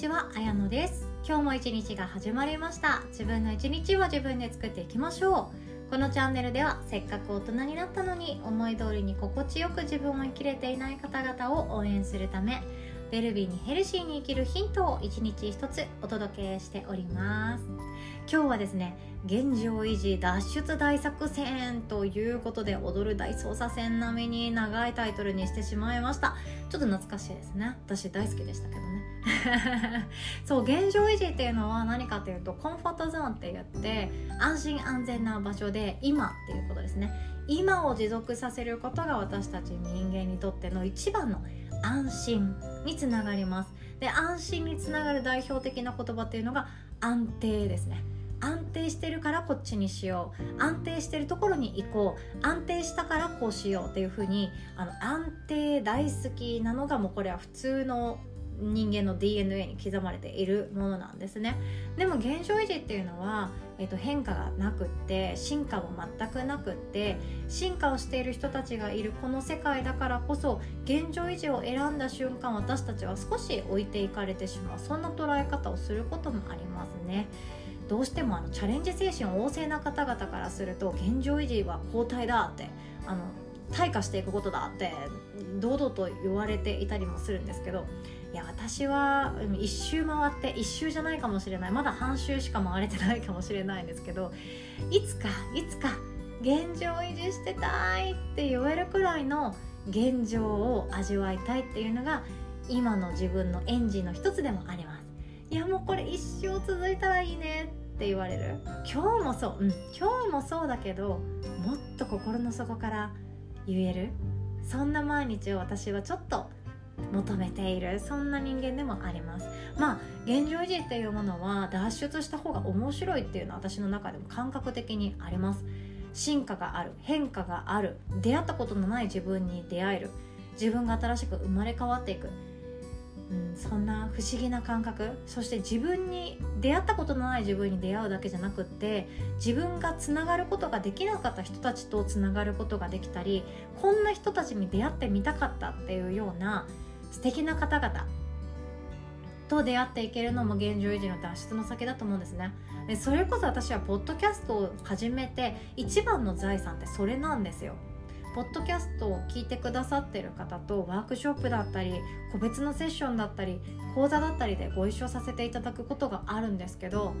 ちは、あやのです。今日も一日が始まりました。自分の一日を自分で作っていきましょう。このチャンネルではせっかく大人になったのに思い通りに心地よく自分を生きれていない方々を応援するためウェルビーにヘルシーに生きるヒントを一日一つお届けしております。今日はですね現状維持脱出大作戦ということで踊る大捜査線並みに長いタイトルにしてしまいました。ちょっと懐かしいですね。私大好きでしたけどね。そう現状維持っていうのは何かというとコンフォートゾーンって言って安心安全な場所で今っていうことですね。今を持続させることが私たち人間にとっての一番の安心につながります。で安心につながる代表的な言葉っていうのが安定ですね。安定してるからこっちにしよう。安定してるところに行こう。安定したからこうしようっていうふうにあの安定大好きなのがもうこれは普通の人間の DNA に刻まれているものなんですね。でも現状維持っていうのは、えー、と変化がなくって進化も全くなくって進化をしている人たちがいるこの世界だからこそ現状維持を選んだ瞬間私たちは少し置いていかれてしまうそんな捉え方をすることもありますね。どうしてもあのチャレンジ精神旺盛な方々からすると現状維持は後退だってあの退化していくことだって堂々と言われていたりもするんですけどいや私は一周回って一周じゃないかもしれない。まだ半周しか回れてないかもしれないんですけどいつかいつか現状維持してたいって言えるくらいの現状を味わいたいっていうのが今の自分のエンジンの一つでもあります。いやもうこれ一生続いたらいいねって言われる。今日もそう、うん、今日もそうだけどもっと心の底から言える。そんな毎日を私はちょっと求めているそんな人間でもあります。まあ現状維持っていうものは脱出した方が面白いっていうのは私の中でも感覚的にあります。進化がある変化がある出会ったことのない自分に出会える。自分が新しく生まれ変わっていく。うん、そんな不思議な感覚。そして自分に出会ったことのない自分に出会うだけじゃなくって自分がつながることができなかった人たちとつながることができたりこんな人たちに出会ってみたかったっていうような素敵な方々。と出会っていけるのも現状維持の脱出の先だと思うんですね。でそれこそ私はポッドキャストを始めて一番の財産ってそれなんですよ。ポッドキャストを聞いてくださってる方とワークショップだったり個別のセッションだったり講座だったりでご一緒させていただくことがあるんですけど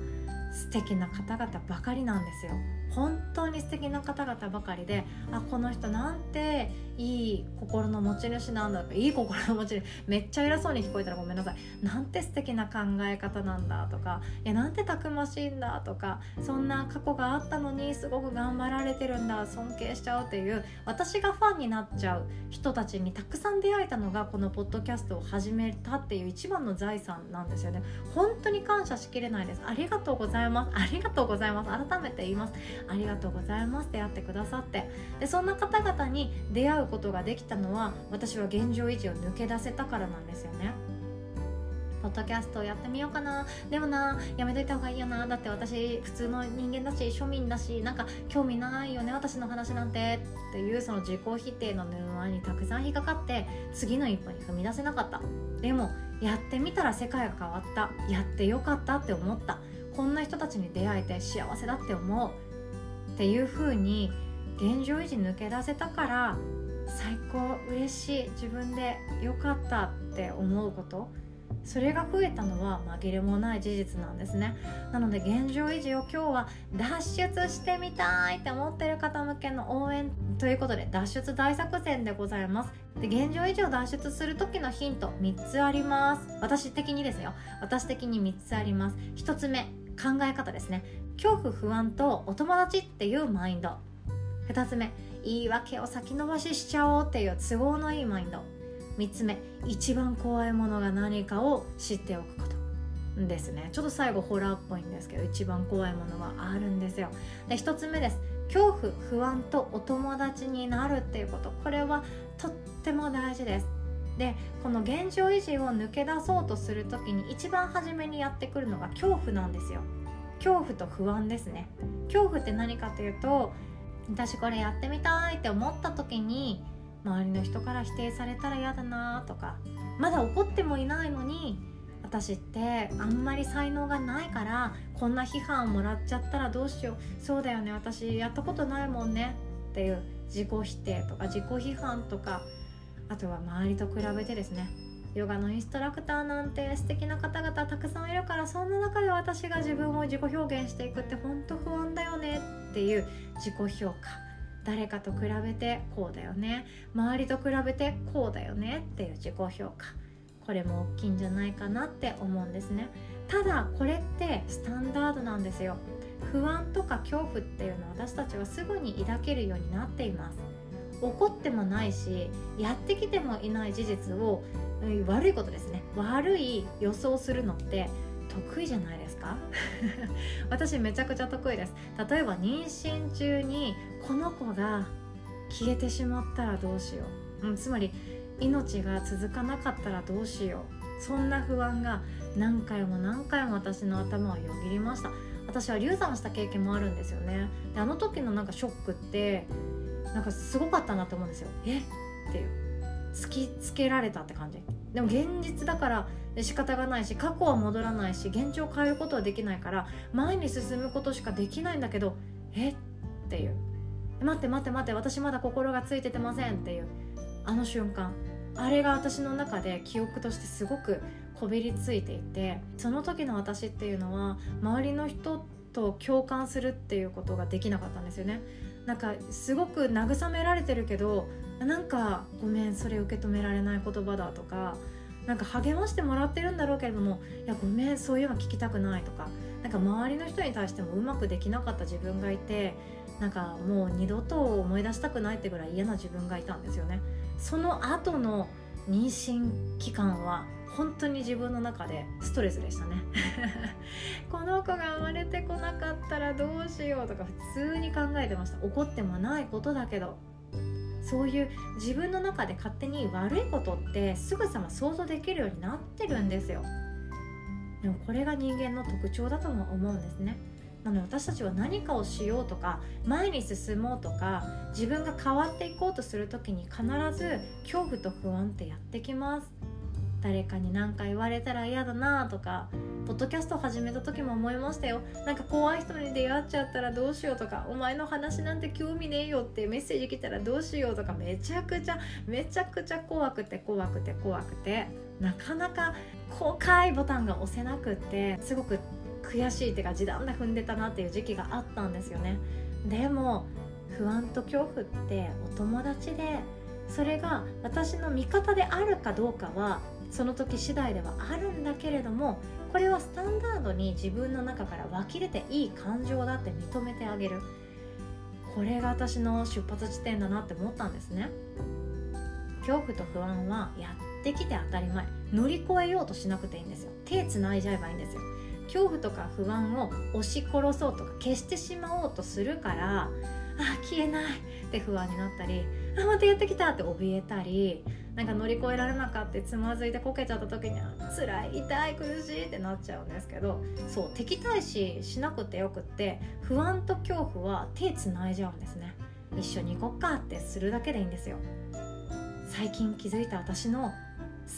素敵な方々ばかりなんですよ。本当に素敵な方々ばかりであこの人なんていい心の持ち主なんだいい心の持ち主めっちゃ偉そうに聞こえたらごめんなさい。なんて素敵な考え方なんだとかいやなんてたくましいんだとかそんな過去があったのにすごく頑張られてるんだ尊敬しちゃうっていう私がファンになっちゃう人たちにたくさん出会えたのがこのポッドキャストを始めたっていう一番の財産なんですよね。本当に感謝しきれないです。ありがとうございます。ありがとうございます。改めて言います。ありがとうございます出会ってくださって。でそんな方々に出会うことができたのは私は現状維持を抜け出せたからなんですよね。ポッドキャストやってみようかな。でもなやめといた方がいいよな。だって私普通の人間だし庶民だしなんか興味ないよね。私の話なんて。っていうその自己否定の沼にたくさん引っかかって次の一歩に踏み出せなかった。でもやってみたら世界が変わった。やってよかったって思った。こんな人たちに出会えて幸せだって思うっていう風に現状維持抜け出せたから最高嬉しい自分で良かったって思うこと。それが増えたのは紛れもない事実なんですね。なので現状維持を今日は脱出してみたいって思ってる方向けの応援ということで脱出大作戦でございます。で現状維持を脱出する時のヒント3つあります。私的にですよ。私的に3つあります。1つ目考え方ですね。恐怖不安とお友達っていうマインド。2つ目言い訳を先延ばししちゃおうっていう都合のいいマインド。3つ目一番怖いものが何かを知っておくことですね。ちょっと最後ホラーっぽいんですけど一番怖いものがあるんですよ。で1つ目です。恐怖不安とお友達になるっていうこと。これはとっても大事です。でこの現状維持を抜け出そうとする時に一番初めにやってくるのが恐怖なんですよ。恐怖と不安ですね。恐怖って何かというと私これやってみたいって思った時に周りの人から否定されたら嫌だなとかまだ怒ってもいないのに私ってあんまり才能がないからこんな批判をもらっちゃったらどうしよう。そうだよね私やったことないもんね。っていう自己否定とか自己批判とかあとは周りと比べてですね。ヨガのインストラクターなんて素敵な方々たくさんいるからそんな中で私が自分を自己表現していくって本当不安だよねっていう自己評価。誰かと比べてこうだよね。周りと比べてこうだよねっていう自己評価。これも大きいんじゃないかなって思うんですね。ただこれってスタンダードなんですよ。不安とか恐怖っていうのは私たちはすぐに抱けるようになっています。怒ってもないしやってきてもいない事実を悪いことですね。悪い予想するのって得意じゃないですか？私めちゃくちゃ得意です。例えば妊娠中にこの子が消えてしまったらどうしよう、うん、つまり命が続かなかったらどうしよう。そんな不安が何回も何回も私の頭をよぎりました。私は流産した経験もあるんですよね。であの時のなんかショックってなんかすごかったなと思うんですよ。え？っていう。突きつけられたって感じ。でも現実だから仕方がないし過去は戻らないし現状を変えることはできないから前に進むことしかできないんだけどえ？っていう。待って待って待って私まだ心がついててませんっていう。あの瞬間。あれが私の中で記憶としてすごくこびりついていてその時の私っていうのは周りの人と共感するっていうことができなかったんですよね。なんかすごく慰められてるけどなんかごめんそれ受け止められない言葉だとかなんか励ましてもらってるんだろうけれどもいやごめんそういうの聞きたくないとかなんか周りの人に対してもうまくできなかった自分がいてなんかもう二度と思い出したくないってぐらい嫌な自分がいたんですよね。その後の妊娠期間は本当に自分の中でストレスでしたね。この子が生まれてこなかったらどうしようとか普通に考えてました。怒ってもないことだけどそういう自分の中で勝手に悪いことってすぐさま想像できるようになってるんですよ。でもこれが人間の特徴だとも思うんですね。なので私たちは何かをしようとか前に進もうとか自分が変わっていこうとする時に必ず恐怖と不安ってやってきます。誰かに何か言われたら嫌だなとかポッドキャスト始めた時も思いましたよ。なんか怖い人に出会っちゃったらどうしようとかお前の話なんて興味ねえよってメッセージ来たらどうしようとかめちゃくちゃめちゃくちゃ怖くて怖くて怖くてなかなか公開ボタンが押せなくってすごく悔しいっていうか地団打踏んでたなっていう時期があったんですよね。でも不安と恐怖ってお友達でそれが私の味方であるかどうかはその時次第ではあるんだけれどもこれはスタンダードに自分の中から湧き出ていい感情だって認めてあげる。これが私の出発地点だなって思ったんですね。恐怖と不安はやってきて当たり前。乗り越えようとしなくていいんですよ。手つないじゃえばいいんですよ。恐怖とか不安を押し殺そうとか消してしまおうとするからあ消えないって不安になったりあまたやってきたって怯えたりなんか乗り越えられなかったつまずいてこけちゃった時には辛い痛い苦しいってなっちゃうんですけどそう敵対視しなくてよくって不安と恐怖は手つないじゃうんですね一緒に行こっかってするだけでいいんですよ最近気づいた私の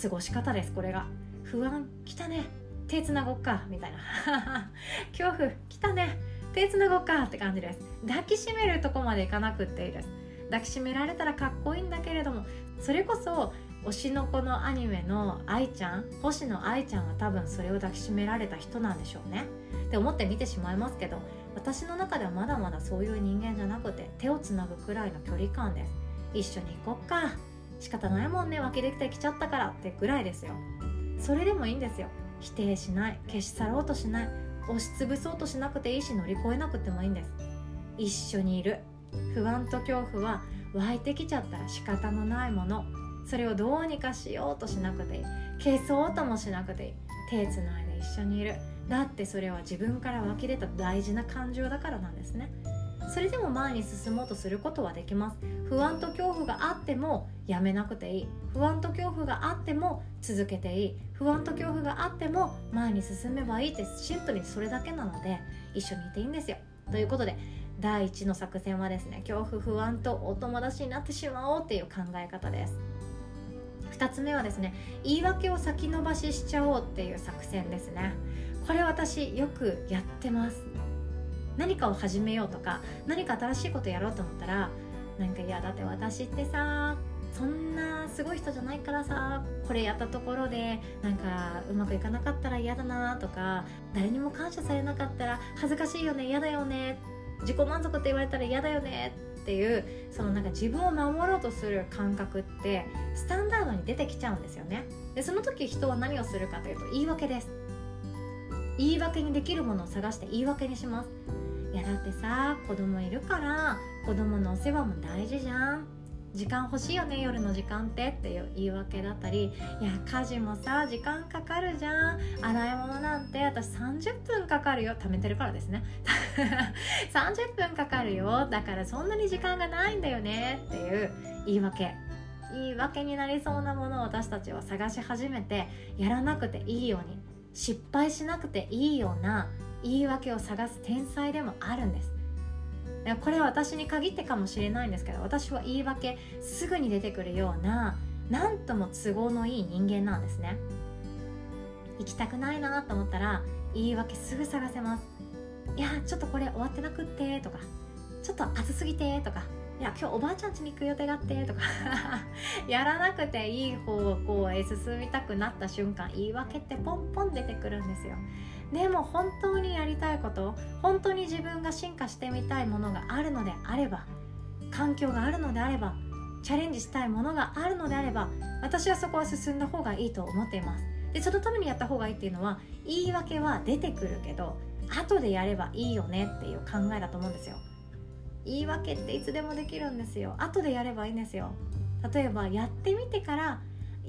過ごし方ですこれが。不安来たね。手つなごっかみたいな 恐怖来たね。手つなごっかって感じです。抱きしめるとこまでいかなくっていいです。抱きしめられたらかっこいいんだけれどもそれこそ推しの子のアニメの愛ちゃん星野愛ちゃんは多分それを抱きしめられた人なんでしょうね。って思って見てしまいますけど私の中ではまだまだそういう人間じゃなくて手をつなぐくらいの距離感です一緒に行こっか。仕方ないもんね湧きできてきちゃったからってぐらいですよ。それでもいいんですよ。否定しない。消し去ろうとしない。押しつぶそうとしなくていいし乗り越えなくてもいいんです。一緒にいる。不安と恐怖は湧いてきちゃったら仕方のないもの。それをどうにかしようとしなくていい。消そうともしなくていい。手つないで一緒にいる。だってそれは自分から湧き出た大事な感情だからなんですね。それでも前に進もうとすることはできます。不安と恐怖があってもやめなくていい。不安と恐怖があっても続けていい。不安と恐怖があっても前に進めばいいってシンプルにそれだけなので一緒にいていいんですよ。ということで第1の作戦はですね恐怖不安とお友達になってしまおうっていう考え方です。2つ目はですね言い訳を先延ばししちゃおうっていう作戦ですね。これ私よくやってます。何かを始めようとか何か新しいことやろうと思ったらなんかいやだって私ってさそんなすごい人じゃないからさこれやったところでなんかうまくいかなかったら嫌だなとか誰にも感謝されなかったら恥ずかしいよね嫌だよね自己満足って言われたら嫌だよねっていうそのなんか自分を守ろうとする感覚ってスタンダードに出てきちゃうんですよね。でその時人は何をするかというと言い訳です。言い訳にできるものを探して言い訳にします。いやだってさ子供いるから子供のお世話も大事じゃん。時間欲しいよね夜の時間ってっていう言い訳だったりいや家事もさ時間かかるじゃん。洗い物なんて私30分かかるよ。貯めてるからですね。30分かかるよ。だからそんなに時間がないんだよね。っていう言い訳。言い訳になりそうなものを私たちは探し始めてやらなくていいように失敗しなくていいような言い訳を探す天才でもあるんです。これは私に限ってかもしれないんですけど私は言い訳すぐに出てくるような何とも都合のいい人間なんですね。行きたくないなと思ったら言い訳すぐ探せます。いやちょっとこれ終わってなくってとかちょっと暑すぎてとかいや今日おばあちゃん家に行く予定があってとか やらなくていい方向へ進みたくなった瞬間言い訳ってポンポン出てくるんですよ。でも本当にやりたいこと本当に自分が進化してみたいものがあるのであれば環境があるのであればチャレンジしたいものがあるのであれば私はそこは進んだ方がいいと思っています。でそのためにやった方がいいっていうのは言い訳は出てくるけど後でやればいいよねっていう考えだと思うんですよ。言い訳っていつでもできるんですよ。後でやればいいんですよ。例えばやってみてから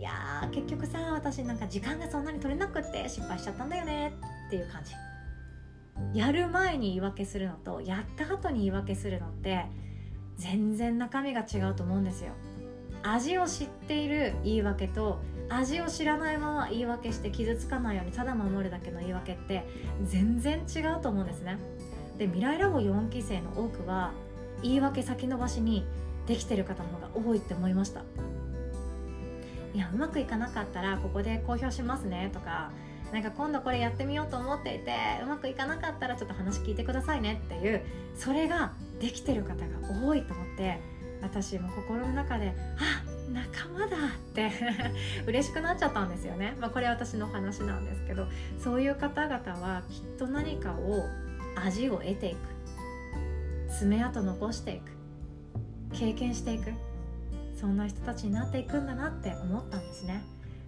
いや結局さ私なんか時間がそんなに取れなくって失敗しちゃったんだよねっていう感じ。やる前に言い訳するのとやった後に言い訳するのって全然中身が違うと思うんですよ。味を知っている言い訳と味を知らないまま言い訳して傷つかないようにただ守るだけの言い訳って全然違うと思うんですね。で未来ラボ4期生の多くは言い訳先延ばしにできてる方の方が多いって思いました。いやうまくいかなかったらここで公表しますねとかなんか今度これやってみようと思っていてうまくいかなかったらちょっと話聞いてくださいねっていうそれができてる方が多いと思って私も心の中であ仲間だって 嬉しくなっちゃったんですよね、まあ、これ私の話なんですけどそういう方々はきっと何かを味を得ていく。爪痕残していく。経験していく。そんな人たちになっていくんだなって思ったんですね。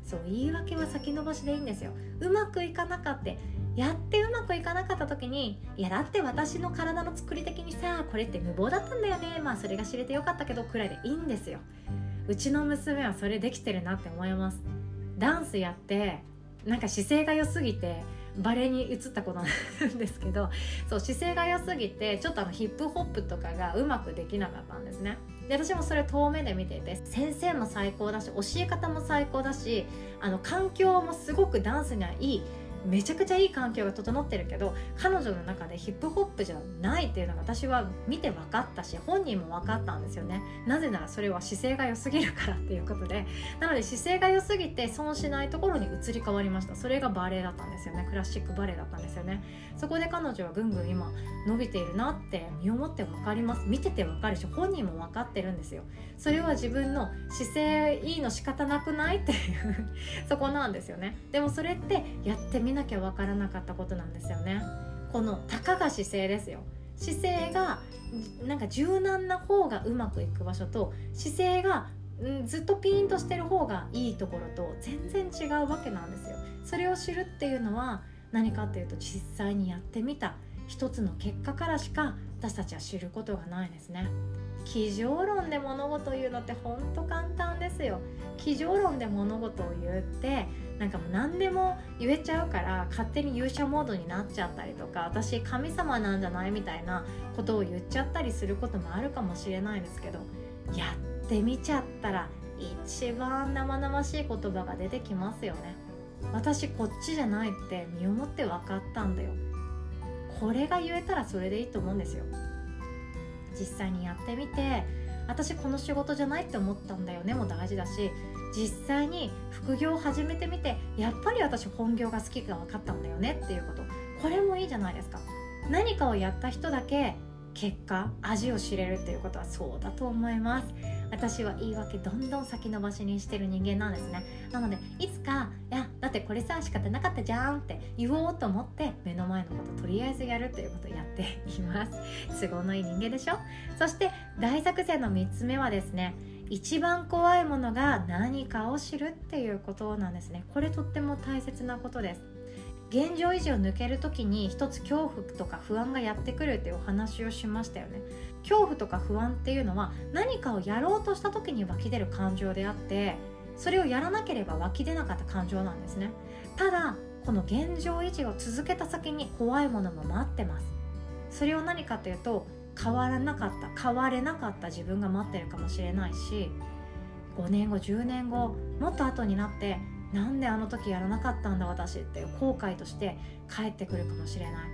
そう言い訳は先延ばしでいいんですよ。うまくいかなかったやってうまくいかなかった時にいやだって私の体の作り的にさこれって無謀だったんだよね。まあそれが知れてよかったけどくらいでいいんですよ。うちの娘はそれできてるなって思います。ダンスやってなんか姿勢が良すぎてバレエに移った子なんですけどそう姿勢が良すぎてちょっとあのヒップホップとかがうまくできなかったんですね。で私もそれ遠目で見ていて先生も最高だし教え方も最高だしあの環境もすごくダンスにはいいめちゃくちゃいい環境が整ってるけど彼女の中でヒップホップじゃないっていうのが私は見て分かったし本人も分かったんですよね。なぜならそれは姿勢が良すぎるからっていうことで。なので姿勢が良すぎて損しないところに移り変わりました。それがバレエだったんですよね。クラシックバレエだったんですよね。そこで彼女はぐんぐん今伸びているなって身をもって分かります。見てて分かるし本人も分かってるんですよ。それは自分の姿勢いいの仕方なくないっていうそこなんですよね。でもそれってやってみなきゃ分からなかったことなんですよね。このたかが姿勢ですよ。姿勢がなんか柔軟な方がうまくいく場所と姿勢がずっとピーンとしてる方がいいところと全然違うわけなんですよ。それを知るっていうのは何かっていうと実際にやってみた一つの結果からしか私たちは知ることがないですね。机上論で物事を言うのってほんと簡単ですよ。机上論で物事を言ってなんかもう何でも言えちゃうから勝手に勇者モードになっちゃったりとか私神様なんじゃないみたいなことを言っちゃったりすることもあるかもしれないですけどやってみちゃったら一番生々しい言葉が出てきますよね。私こっちじゃないって身をもって分かったんだよ。これが言えたらそれでいいと思うんですよ。実際にやってみて私この仕事じゃないって思ったんだよねも大事だし実際に副業を始めてみてやっぱり私本業が好きが分かったんだよねっていうこと。これもいいじゃないですか。何かをやった人だけ結果味を知れるっていうことはそうだと思います。私は言い訳どんどん先延ばしにしてる人間なんですね。なのでいつか「いやだってこれさ仕方なかったじゃん」って言おうと思って目の前のこととりあえずやるということをやっています。都合のいい人間でしょ？そして大作戦の3つ目はですね一番怖いものが何かを知るっていうことなんですね。これとっても大切なことです。現状維持を抜ける時に一つ恐怖とか不安がやってくるっていうお話をしましたよね。恐怖とか不安っていうのは何かをやろうとした時に湧き出る感情であってそれをやらなければ湧き出なかった感情なんですね。ただこの現状維持を続けた先に怖いものも待ってます。それを何かというと変わらなかった変われなかった自分が待ってるかもしれないし5年後10年後もっと後になってなんであの時やらなかったんだ私っていう後悔として帰ってくるかもしれな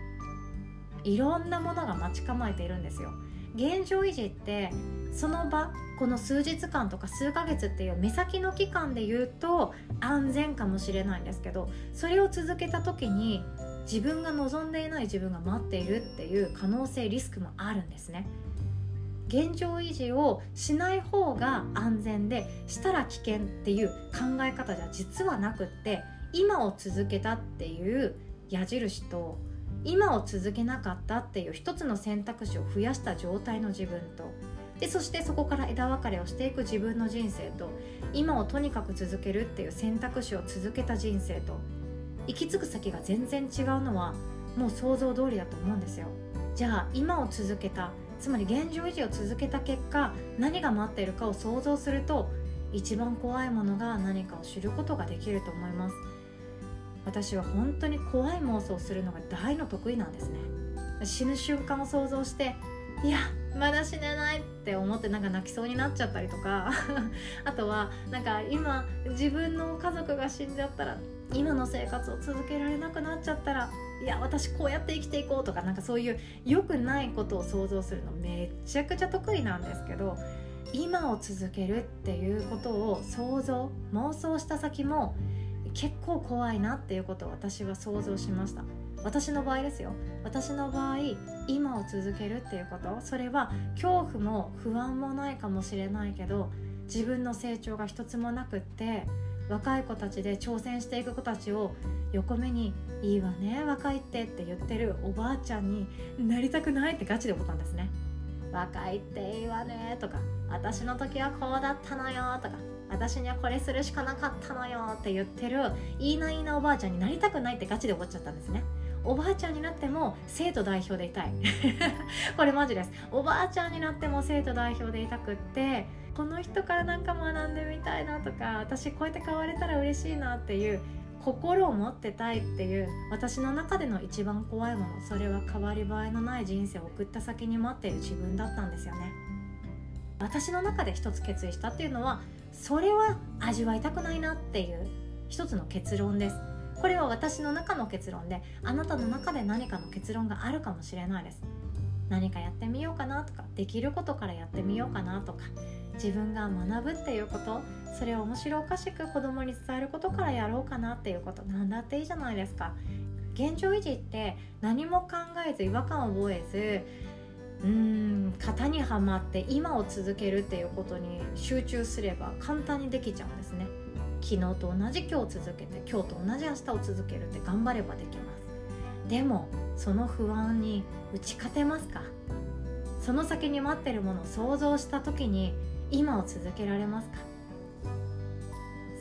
い。いろんなものが待ち構えているんですよ。現状維持ってその場この数日間とか数ヶ月っていう目先の期間で言うと安全かもしれないんですけどそれを続けた時に自分が望んでいない自分が待っているっていう可能性リスクもあるんですね。現状維持をしない方が安全でしたら危険っていう考え方じゃ実はなくって今を続けたっていう矢印と今を続けなかったっていう一つの選択肢を増やした状態の自分と。でそしてそこから枝分かれをしていく自分の人生と今をとにかく続けるっていう選択肢を続けた人生と。行き着く先が全然違うのはもう想像通りだと思うんですよ。じゃあ今を続けたつまり現状維持を続けた結果何が待っているかを想像すると一番怖いものが何かを知ることができると思います。私は本当に怖い妄想をするのが大の得意なんですね。死ぬ瞬間を想像していやまだ死ねないって思ってなんか泣きそうになっちゃったりとか。あとはなんか今自分の家族が死んじゃったら今の生活を続けられなくなっちゃったらいや私こうやって生きていこうとかなんかそういう良くないことを想像するのめちゃくちゃ得意なんですけど今を続けるっていうことを想像妄想した先も結構怖いなっていうことを私は想像しました。私の場合ですよ。私の場合今を続けるっていうこと。それは恐怖も不安もないかもしれないけど自分の成長が一つもなくって若い子たちで挑戦していく子たちを横目に「いいわね若いって」って言ってるおばあちゃんになりたくないってガチで思ったんですね。若いっていいわねとか私の時はこうだったのよとか私にはこれするしかなかったのよって言ってるいいないいなおばあちゃんになりたくないってガチで思っちゃったんですね。おばあちゃんになっても生徒代表でいたい。これマジです。おばあちゃんになっても生徒代表でいたくってこの人からなんか学んでみたいなとか私こうやって変われたら嬉しいなっていう心を持ってたいっていう私の中での一番怖いものそれは変わり映えのない人生を送った先に待っている自分だったんですよね。私の中で一つ決意したっていうのはそれは味わいたくないなっていう一つの結論です。これは私の中の結論であなたの中で何かの結論があるかもしれないです。何かやってみようかなとかできることからやってみようかなとか自分が学ぶっていうことそれを面白おかしく子供に伝えることからやろうかなっていうこと何だっていいじゃないですか。現状維持って何も考えず違和感を覚えずうーん型にはまって今を続けるっていうことに集中すれば簡単にできちゃうんですね。昨日と同じ今日続けて今日と同じ明日を続けるって頑張ればできます。でもその不安に打ち勝てますか？その先に待ってるものを想像した時に今を続けられますか？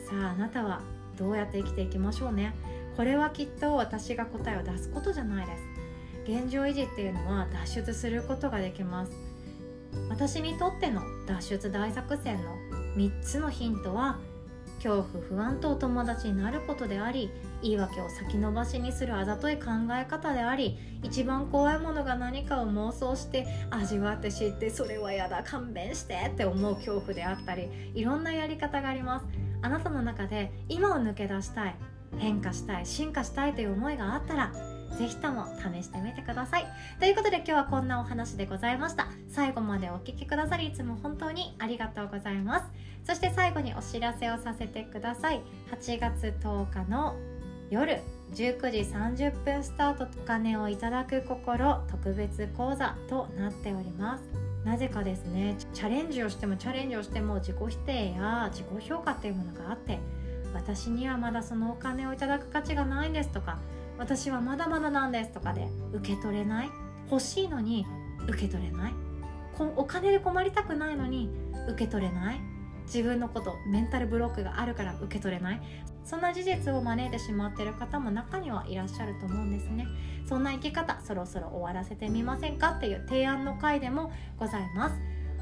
さああなたはどうやって生きていきましょうね？これはきっと私が答えを出すことじゃないです。現状維持っていうのは脱出することができます。私にとっての脱出大作戦の3つのヒントは恐怖不安とお友達になることであり言い訳を先延ばしにするあざとい考え方であり一番怖いものが何かを妄想して味わって知ってそれはやだ勘弁してって思う恐怖であったりいろんなやり方があります。あなたの中で今を抜け出したい変化したい進化したいという思いがあったらぜひとも試してみてください。ということで今日はこんなお話でございました。最後までお聴きくださりいつも本当にありがとうございます。そして最後にお知らせをさせてください。8月10日の夜19時30分スタートお金をいただく心特別講座となっております。なぜかですねチャレンジをしてもチャレンジをしても自己否定や自己評価っていうものがあって私にはまだそのお金をいただく価値がないんですとか私はまだまだなんですとかで受け取れない。欲しいのに受け取れない。お金で困りたくないのに受け取れない。自分のことメンタルブロックがあるから受け取れない。そんな事実を招いてしまっている方も中にはいらっしゃると思うんですね。そんな生き方そろそろ終わらせてみませんか？っていう提案の回でもございます。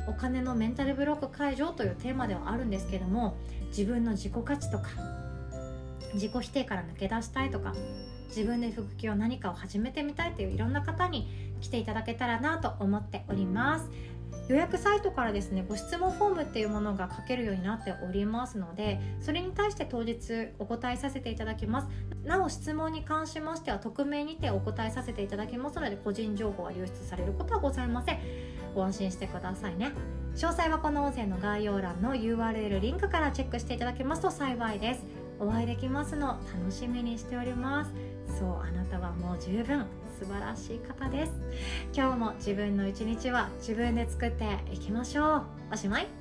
お金のメンタルブロック解除というテーマではあるんですけども自分の自己価値とか自己否定から抜け出したいとか自分で副業何かを始めてみたいといういろんな方に来ていただけたらなと思っております。予約サイトからですねご質問フォームっていうものが書けるようになっておりますのでそれに対して当日お答えさせていただきます。なお質問に関しましては匿名にてお答えさせていただきますので個人情報は流出されることはございません。ご安心してくださいね。詳細はこの音声の概要欄の URL リンクからチェックしていただけますと幸いです。お会いできますの楽しみにしております。そうあなたはもう十分素晴らしい方です。今日も自分の一日は自分で作っていきましょう。おしまい。